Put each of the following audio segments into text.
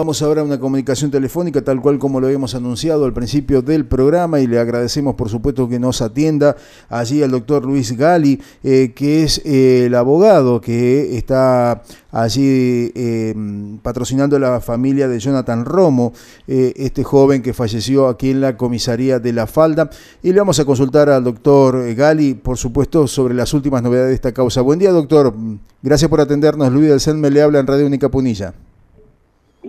Vamos ahora a una comunicación telefónica, tal cual como lo habíamos anunciado al principio del programa, y le agradecemos, por supuesto, que nos atienda allí al doctor Luis Gali, eh, que es eh, el abogado que está allí eh, patrocinando la familia de Jonathan Romo, este joven que falleció aquí en la comisaría de La Falda. Y le vamos a consultar al doctor Gali, por supuesto, sobre las últimas novedades de esta causa. Buen día, doctor. Gracias por atendernos. Luis del CEN me le habla en Radio Única Punilla.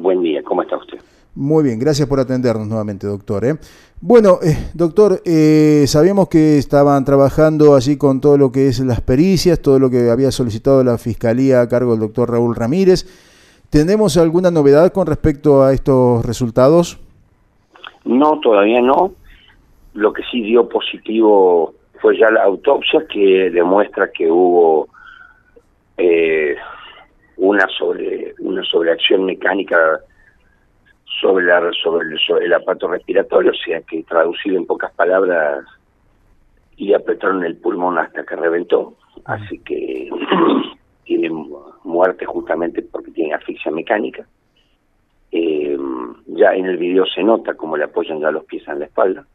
Buen día, ¿cómo está usted? Muy bien, gracias por atendernos nuevamente, doctor. ¿eh? Bueno, eh, doctor, eh, sabíamos que estaban trabajando allí con todo lo que es las pericias, todo lo que había solicitado la Fiscalía a cargo del doctor Raúl Ramírez. ¿Tenemos alguna novedad con respecto a estos resultados? No, todavía no. Lo que sí dio positivo fue ya la autopsia que demuestra que hubo eh, una sobre una sobreacción mecánica sobre la sobre el, aparato respiratorio, o sea que traducido en pocas palabras y apretaron el pulmón hasta que reventó, así que tiene muerte justamente porque tiene asfixia mecánica. Eh, ya en el video se nota cómo le apoyan ya los pies en la espalda,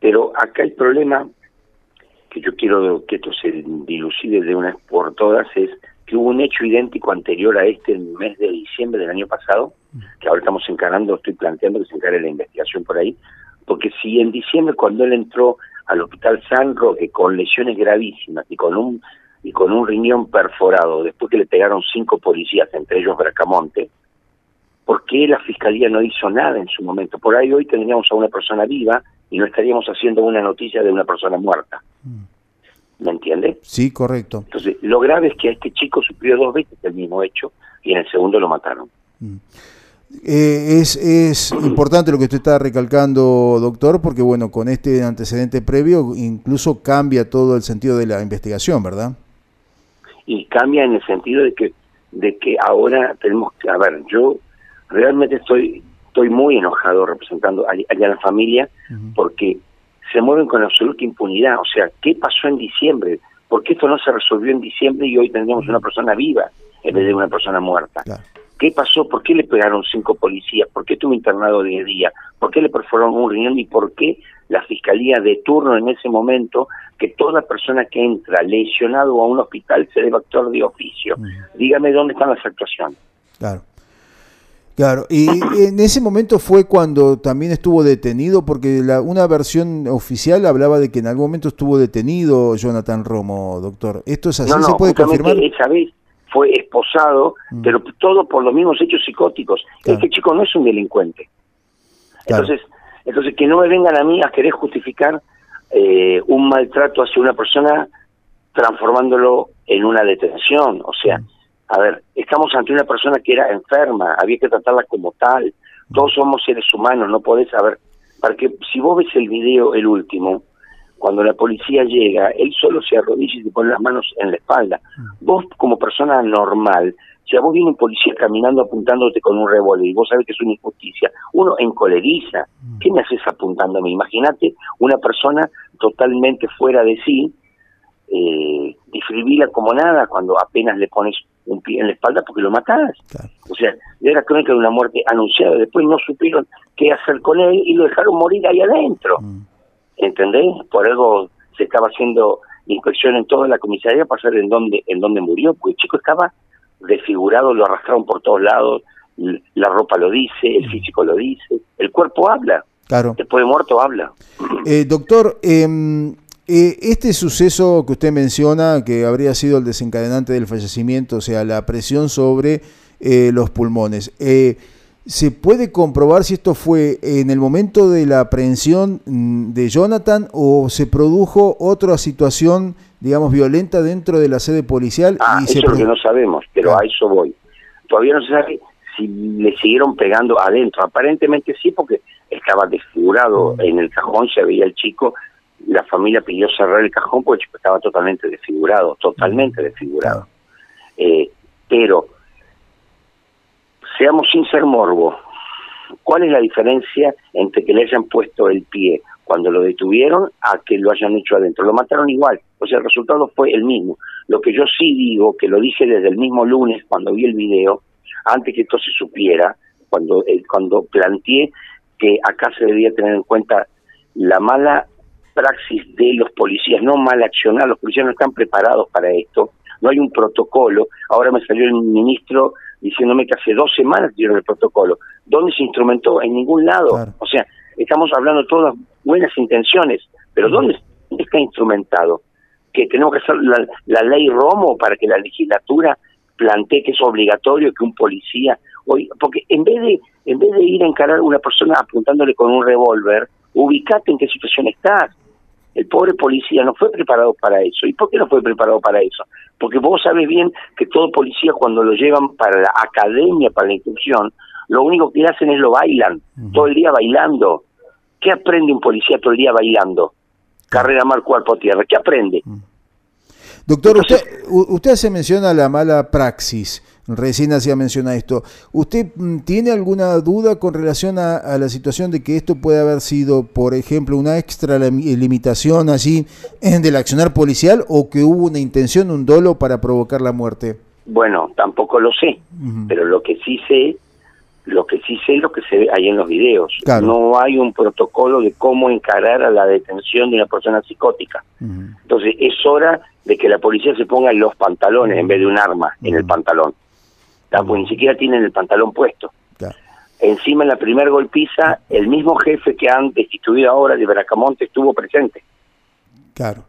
pero acá el problema que yo quiero que esto se dilucide de una vez por todas es que hubo un hecho idéntico anterior a este en el mes de diciembre del año pasado, que ahora estamos encarando, estoy planteando que se encargue la investigación por ahí, porque si en diciembre cuando él entró al hospital San Roque con lesiones gravísimas y con un y con un riñón perforado, después que le pegaron cinco policías, entre ellos Bracamonte, ¿por qué la fiscalía no hizo nada en su momento? Por ahí hoy tendríamos a una persona viva y no estaríamos haciendo una noticia de una persona muerta. ¿Me entiende? Sí, correcto. Entonces, lo grave es que a este chico sufrió dos veces el mismo hecho y en el segundo lo mataron. Mm. Eh, es, es importante lo que usted está recalcando, doctor, porque bueno, con este antecedente previo incluso cambia todo el sentido de la investigación, ¿verdad? Y cambia en el sentido de que de que ahora tenemos que, a ver, yo realmente estoy estoy muy enojado representando a, a la familia porque se mueven con absoluta impunidad. O sea, ¿qué pasó en diciembre? ¿Por qué esto no se resolvió en diciembre y hoy tendríamos una persona viva en vez de una persona muerta? ¿Qué pasó? ¿Por qué le pegaron cinco policías? ¿Por qué estuvo internado de día? ¿Por qué le perforaron un riñón? ¿Y por qué la fiscalía de turno en ese momento que toda persona que entra lesionado a un hospital se debe actuar de oficio? Dígame dónde están las actuaciones. Claro. Claro, y en ese momento fue cuando también estuvo detenido, porque la, una versión oficial hablaba de que en algún momento estuvo detenido Jonathan Romo, doctor. ¿Esto es así? No, no, ¿Se puede confirmar? Esa vez fue esposado, mm. pero todo por los mismos hechos psicóticos. Este chico no es un delincuente. Entonces, entonces que no me vengan a mí a querer justificar eh, un maltrato hacia una persona transformándolo en una detención. O sea, mm. A ver, estamos ante una persona que era enferma, había que tratarla como tal. Todos somos seres humanos, no podés saber. Para que si vos ves el video, el último, cuando la policía llega, él solo se arrodilla y te pone las manos en la espalda. Vos, como persona normal, si a vos viene un policía caminando apuntándote con un revólver y vos sabés que es una injusticia, uno encoleriza. ¿Qué me haces apuntándome? Imagínate una persona totalmente fuera de sí, eh, como nada cuando apenas le pones un pie en la espalda porque lo matás. O sea, era crónica de una muerte anunciada. Después no supieron qué hacer con él y lo dejaron morir ahí adentro. Mm. ¿Entendés? Por algo se estaba haciendo inspección en toda la comisaría para saber en dónde, en dónde murió, porque el chico estaba desfigurado, lo arrastraron por todos lados, la ropa lo dice, el mm. físico lo dice, el cuerpo habla. Claro. Después de muerto habla. Eh, doctor, eh, eh, este suceso que usted menciona, que habría sido el desencadenante del fallecimiento, o sea, la presión sobre eh, los pulmones, eh, ¿se puede comprobar si esto fue en el momento de la aprehensión mm, de Jonathan o se produjo otra situación, digamos, violenta dentro de la sede policial? Ah, eso es lo que no sabemos, pero a eso voy. Todavía no se sabe si le siguieron pegando adentro. Aparentemente sí, porque estaba desfigurado mm. en el cajón, se veía el chico la familia pidió cerrar el cajón porque estaba totalmente desfigurado, totalmente desfigurado. Eh, pero, seamos sin ser morbo, ¿cuál es la diferencia entre que le hayan puesto el pie cuando lo detuvieron a que lo hayan hecho adentro? Lo mataron igual, o sea, el resultado fue el mismo. Lo que yo sí digo, que lo dije desde el mismo lunes cuando vi el video, antes que esto se supiera, cuando, eh, cuando planteé que acá se debía tener en cuenta la mala praxis de los policías, no mal accionar, los policías no están preparados para esto, no hay un protocolo. Ahora me salió el ministro diciéndome que hace dos semanas dieron el protocolo. ¿Dónde se instrumentó? En ningún lado. O sea, estamos hablando todas buenas intenciones, pero ¿dónde está instrumentado? Que tenemos que hacer la, la ley Romo para que la legislatura plantee que es obligatorio que un policía hoy porque en vez de en vez de ir a encarar a una persona apuntándole con un revólver ubicate en qué situación estás el pobre policía no fue preparado para eso. ¿Y por qué no fue preparado para eso? Porque vos sabes bien que todo policía cuando lo llevan para la academia, para la instrucción, lo único que hacen es lo bailan, todo el día bailando. ¿Qué aprende un policía todo el día bailando? Carrera mar cuerpo tierra. ¿Qué aprende? Doctor, usted, usted se menciona la mala praxis. Recién hacía mención a esto. ¿Usted mm, tiene alguna duda con relación a, la situación de que esto puede haber sido, por ejemplo, una extra limitación allí del accionar policial o que hubo una intención, un dolo para provocar la muerte? Bueno, tampoco lo sé, pero lo que sí sé, lo que sí sé es lo que se ve ahí en los videos. No hay un protocolo de cómo encarar a la detención de una persona psicótica. Entonces es hora de que la policía se ponga en los pantalones en vez de un arma en el pantalón pues ni siquiera tienen el pantalón puesto. Encima en la primer golpiza, el mismo jefe que han destituido ahora de Bracamonte estuvo presente. Claro.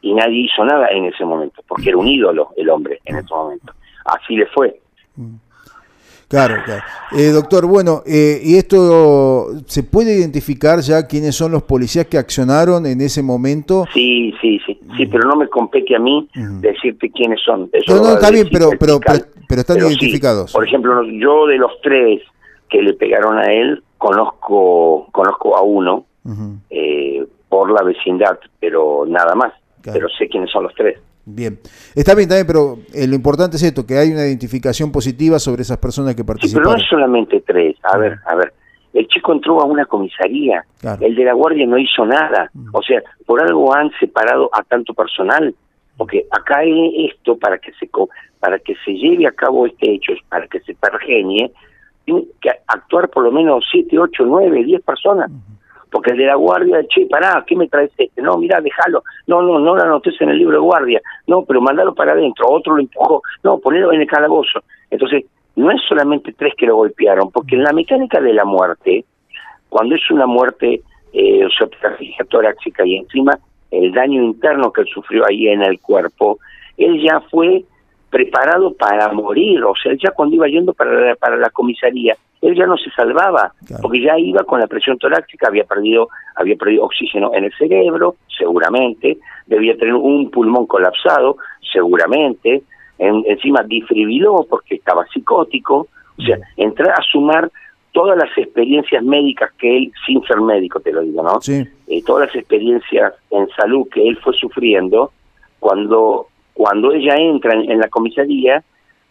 Y nadie hizo nada en ese momento, porque era un ídolo el hombre en ese momento. Así le fue. Claro, claro. Eh, doctor, bueno, eh, ¿y esto se puede identificar ya quiénes son los policías que accionaron en ese momento? Sí, sí, sí, sí, pero no me compete a mí decirte quiénes son. no, no, está bien, pero, pero, pero, están identificados. Por ejemplo, yo de los tres que le pegaron a él, conozco, conozco a uno eh, por la vecindad, pero nada más. Pero sé quiénes son los tres. Bien, está bien también, pero eh, lo importante es esto, que hay una identificación positiva sobre esas personas que participan. pero no es solamente tres, a ver, a ver, el chico entró a una comisaría, el de la guardia no hizo nada, mm. o sea, por algo han separado a tanto personal, porque acá es esto para que se para que se lleve a cabo este hecho, para que se pergenie, tiene que actuar por lo menos siete, ocho, nueve, diez personas porque el de la guardia, che, pará, ¿qué me traes este? No, mira, déjalo, no, no, no lo anotes en el libro de guardia, no, pero mandalo para adentro, otro lo empujó, no, ponelo en el calabozo. Entonces, no es solamente tres que lo golpearon, porque en la mecánica de la muerte, cuando es una muerte eh, sea, torácica y encima el daño interno que él sufrió ahí en el cuerpo, él ya fue preparado para morir, o sea, ya cuando iba yendo para para la comisaría, él ya no se salvaba, porque ya iba con la presión torácica, había perdido, había perdido oxígeno en el cerebro, seguramente, debía tener un pulmón colapsado, seguramente, encima difribiló porque estaba psicótico, o sea, entrar a sumar todas las experiencias médicas que él, sin ser médico te lo digo, ¿no? Sí. Eh, todas las experiencias en salud que él fue sufriendo, cuando, cuando ella entra en la comisaría,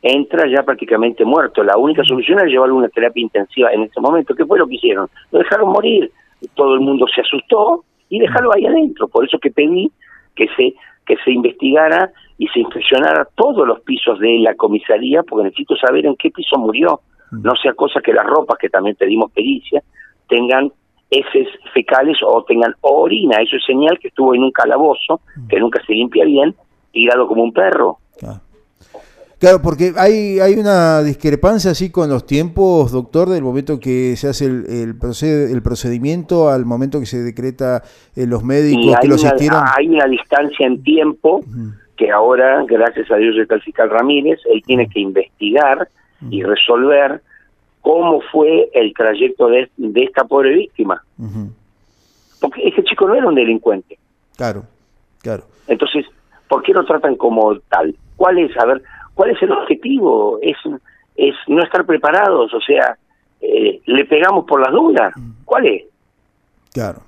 entra ya prácticamente muerto. La única solución era llevarlo a una terapia intensiva en ese momento. ¿Qué fue lo que hicieron? Lo dejaron morir. Todo el mundo se asustó y dejarlo ahí adentro. Por eso que pedí que se que se investigara y se inspeccionara todos los pisos de la comisaría, porque necesito saber en qué piso murió. Mm. No sea cosa que las ropas, que también pedimos pericia, tengan heces fecales o tengan orina. Eso es señal que estuvo en un calabozo, que mm. nunca se limpia bien, tirado como un perro. Claro, porque hay, hay una discrepancia así con los tiempos, doctor, del momento que se hace el, el, el procedimiento al momento que se decreta eh, los médicos que lo asistieron. Hay una distancia en tiempo que ahora, gracias a Dios, está el fiscal Ramírez, él tiene que investigar y resolver cómo fue el trayecto de, de esta pobre víctima. Porque ese chico no era un delincuente. Claro, claro. Entonces, ¿por qué lo tratan como tal? ¿Cuál es? A ver, ¿Cuál es el objetivo? Es, es no estar preparados, o sea, eh, le pegamos por las dudas. ¿Cuál es? Claro.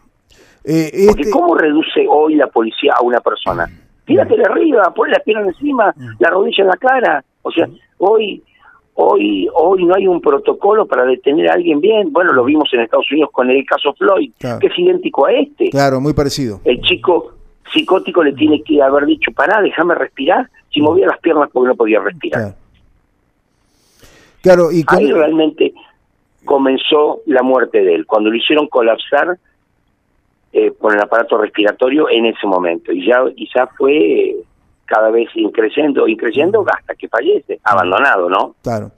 Eh, Porque este ¿cómo reduce hoy la policía a una persona? Tírate de arriba, ponle la pierna encima, la rodilla en la cara. O sea, hoy hoy hoy no hay un protocolo para detener a alguien bien. Bueno, lo vimos en Estados Unidos con el caso Floyd, que es idéntico a este. Claro, muy parecido. El chico psicótico le tiene que haber dicho, pará, déjame respirar, si movía las piernas porque no podía respirar. Claro, y Ahí realmente comenzó la muerte de él, cuando lo hicieron colapsar eh, por el aparato respiratorio en ese momento. Y ya, ya fue cada vez increciendo, increciendo hasta que fallece, abandonado, ¿no? Claro.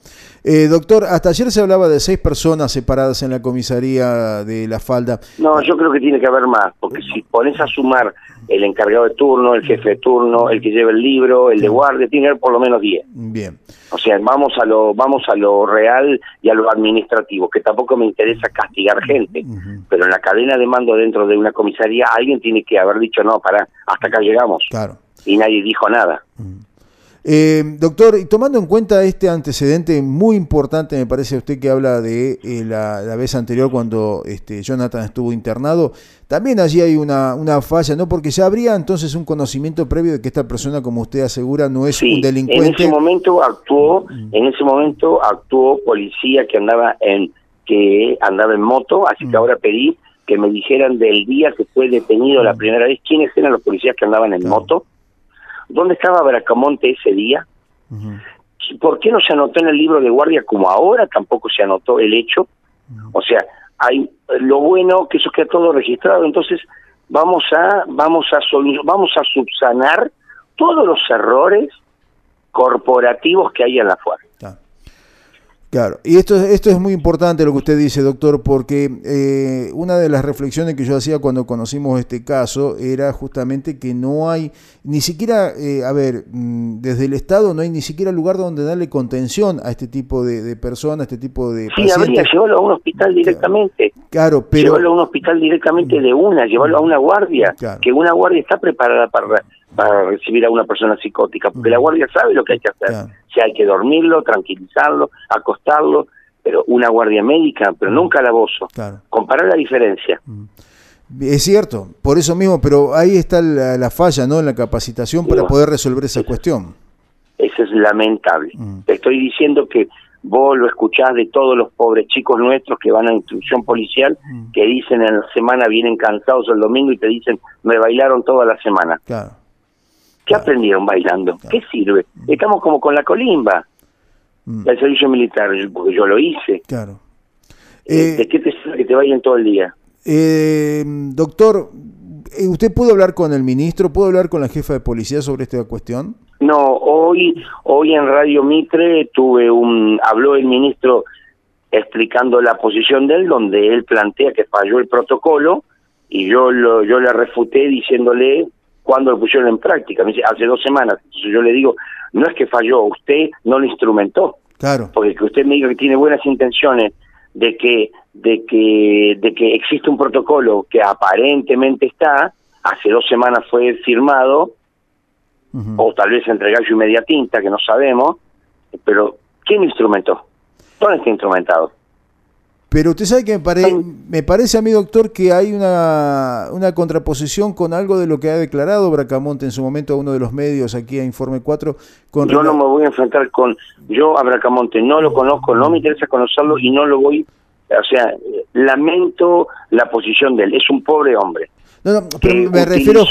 Eh, doctor, hasta ayer se hablaba de seis personas separadas en la comisaría de La Falda. No, yo creo que tiene que haber más, porque si pones a sumar el encargado de turno, el jefe de turno, el que lleva el libro, el de guardia, tiene que haber por lo menos diez. Bien. O sea, vamos a lo vamos a lo real y a lo administrativo, que tampoco me interesa castigar gente, pero en la cadena de mando dentro de una comisaría alguien tiene que haber dicho, no, para, hasta acá llegamos. Claro y nadie dijo nada. Eh, doctor, y tomando en cuenta este antecedente muy importante, me parece usted que habla de eh, la, vez anterior cuando este, Jonathan estuvo internado, también allí hay una, una falla, ¿no? Porque ya habría entonces un conocimiento previo de que esta persona, como usted asegura, no es un delincuente. En ese momento actuó, en ese momento actuó policía que andaba en que andaba en moto, así que ahora pedí que me dijeran del día que fue detenido la primera vez quiénes eran los policías que andaban en moto ¿Dónde estaba Bracamonte ese día? ¿Por qué no se anotó en el libro de guardia como ahora tampoco se anotó el hecho? O sea, hay lo bueno que eso queda todo registrado, entonces vamos a vamos a vamos a subsanar todos los errores corporativos que hay en la fuerza. Claro, y esto, esto es muy importante lo que usted dice, doctor, porque eh, una de las reflexiones que yo hacía cuando conocimos este caso era justamente que no hay, ni siquiera, eh, a ver, mm, desde el Estado no hay ni siquiera lugar donde darle contención a este tipo de, personas, a este tipo de sí, habría, llevarlo a un hospital directamente. Claro, pero... Llevarlo a un hospital directamente de una, llevarlo a una guardia, que una guardia está preparada para para recibir a una persona psicótica, porque la guardia sabe lo que hay que hacer. Si hay que dormirlo, tranquilizarlo, acostarlo, pero una guardia médica, pero nunca la calabozo. Claro. Comparar la diferencia. Es cierto, por eso mismo, pero ahí está la, falla, ¿no? En la capacitación para poder resolver esa cuestión. Eso es lamentable. Te estoy diciendo que vos lo escuchás de todos los pobres chicos nuestros que van a instrucción policial, que dicen en la semana vienen cansados el domingo y te dicen, me bailaron toda la semana. Claro. ¿Qué aprendieron bailando? ¿Qué sirve? Estamos como con la colimba mm. del servicio militar, porque yo lo hice. Claro. Eh, ¿De qué te sirve que te bailen todo el día? Eh, doctor, eh, ¿usted pudo hablar con el ministro? ¿Pudo hablar con la jefa de policía sobre esta cuestión? No, hoy, hoy en Radio Mitre tuve un, habló el ministro explicando la posición de él, donde él plantea que falló el protocolo y yo lo, yo le refuté diciéndole cuando lo pusieron en práctica. Me dice, hace dos semanas. Entonces yo le digo, no es que falló, usted no lo instrumentó. Claro. Porque que usted me diga que tiene buenas intenciones de que, de que, de que existe un protocolo que aparentemente está, hace dos semanas fue firmado, o tal vez entre gallo y media tinta, que no sabemos, pero ¿quién instrumentó? ¿Dónde está instrumentado? Pero usted sabe que me, me parece a mí, doctor, que hay una, una, contraposición con algo de lo que ha declarado Bracamonte en su momento a uno de los medios aquí a Informe 4. Con yo no me voy a enfrentar con... Yo a Bracamonte no lo conozco, no me interesa conocerlo y no lo voy... O sea, lamento la posición de él. Es un pobre hombre. No, no, pero me refiero...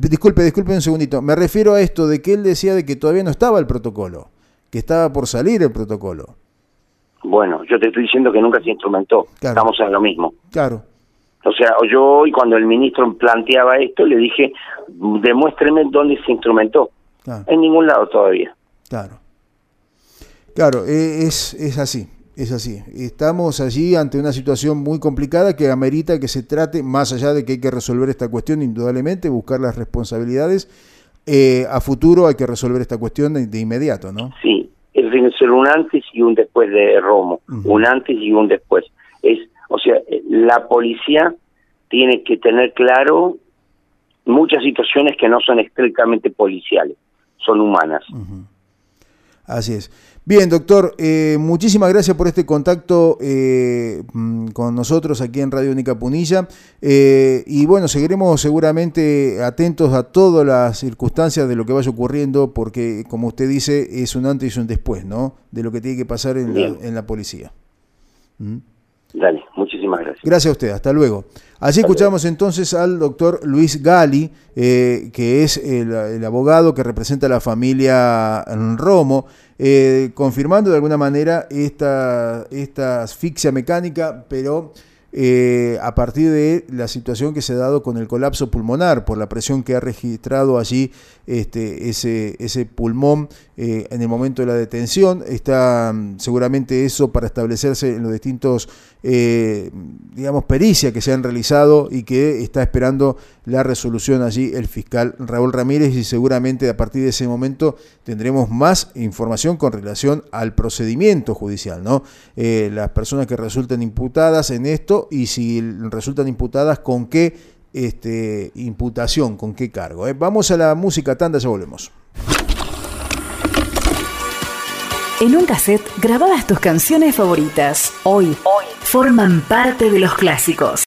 disculpe, disculpe un segundito. Me refiero a esto de que él decía de que todavía no estaba el protocolo, que estaba por salir el protocolo. Bueno, yo te estoy diciendo que nunca se instrumentó. Estamos en lo mismo. Claro. O sea, yo hoy cuando el ministro planteaba esto, le dije, demuéstreme dónde se instrumentó. En ningún lado todavía. Claro. Claro, e, es, es así, es así. Estamos allí ante una situación muy complicada que amerita que se trate, más allá de que hay que resolver esta cuestión, indudablemente, buscar las responsabilidades. Eh, a futuro hay que resolver esta cuestión de, de inmediato, ¿no? Sí, es ser un antes y un después de Romo, un antes y un después. Es, o sea, la policía tiene que tener claro muchas situaciones que no son estrictamente policiales, son humanas. Así es. Bien, doctor, eh, muchísimas gracias por este contacto eh, mm, con nosotros aquí en Radio Única Punilla. Eh, y bueno, seguiremos seguramente atentos a todas las circunstancias de lo que vaya ocurriendo, porque como usted dice, es un antes y un después, ¿no? De lo que tiene que pasar en, la, en la, policía. ¿Mm? Dale, muchísimas gracias. Gracias a usted, hasta luego. Allí escuchamos entonces al doctor Luis Gali, eh, que es el, abogado que representa a la familia Romo, eh, confirmando de alguna manera esta, esta asfixia mecánica, pero eh, a partir de la situación que se ha dado con el colapso pulmonar, por la presión que ha registrado allí este, ese, ese pulmón eh, en el momento de la detención. Está mm, seguramente eso para establecerse en los distintos, eh, digamos, pericias que se han realizado y que está esperando la resolución allí el fiscal Raúl Ramírez y seguramente a partir de ese momento tendremos más información con relación al procedimiento judicial, ¿no? las personas que resulten imputadas en esto y si resultan imputadas con qué este, imputación, con qué cargo. ¿eh? Vamos a la música tanda, ya volvemos. En un cassette grababas tus canciones favoritas. Hoy, Hoy forman parte de los clásicos.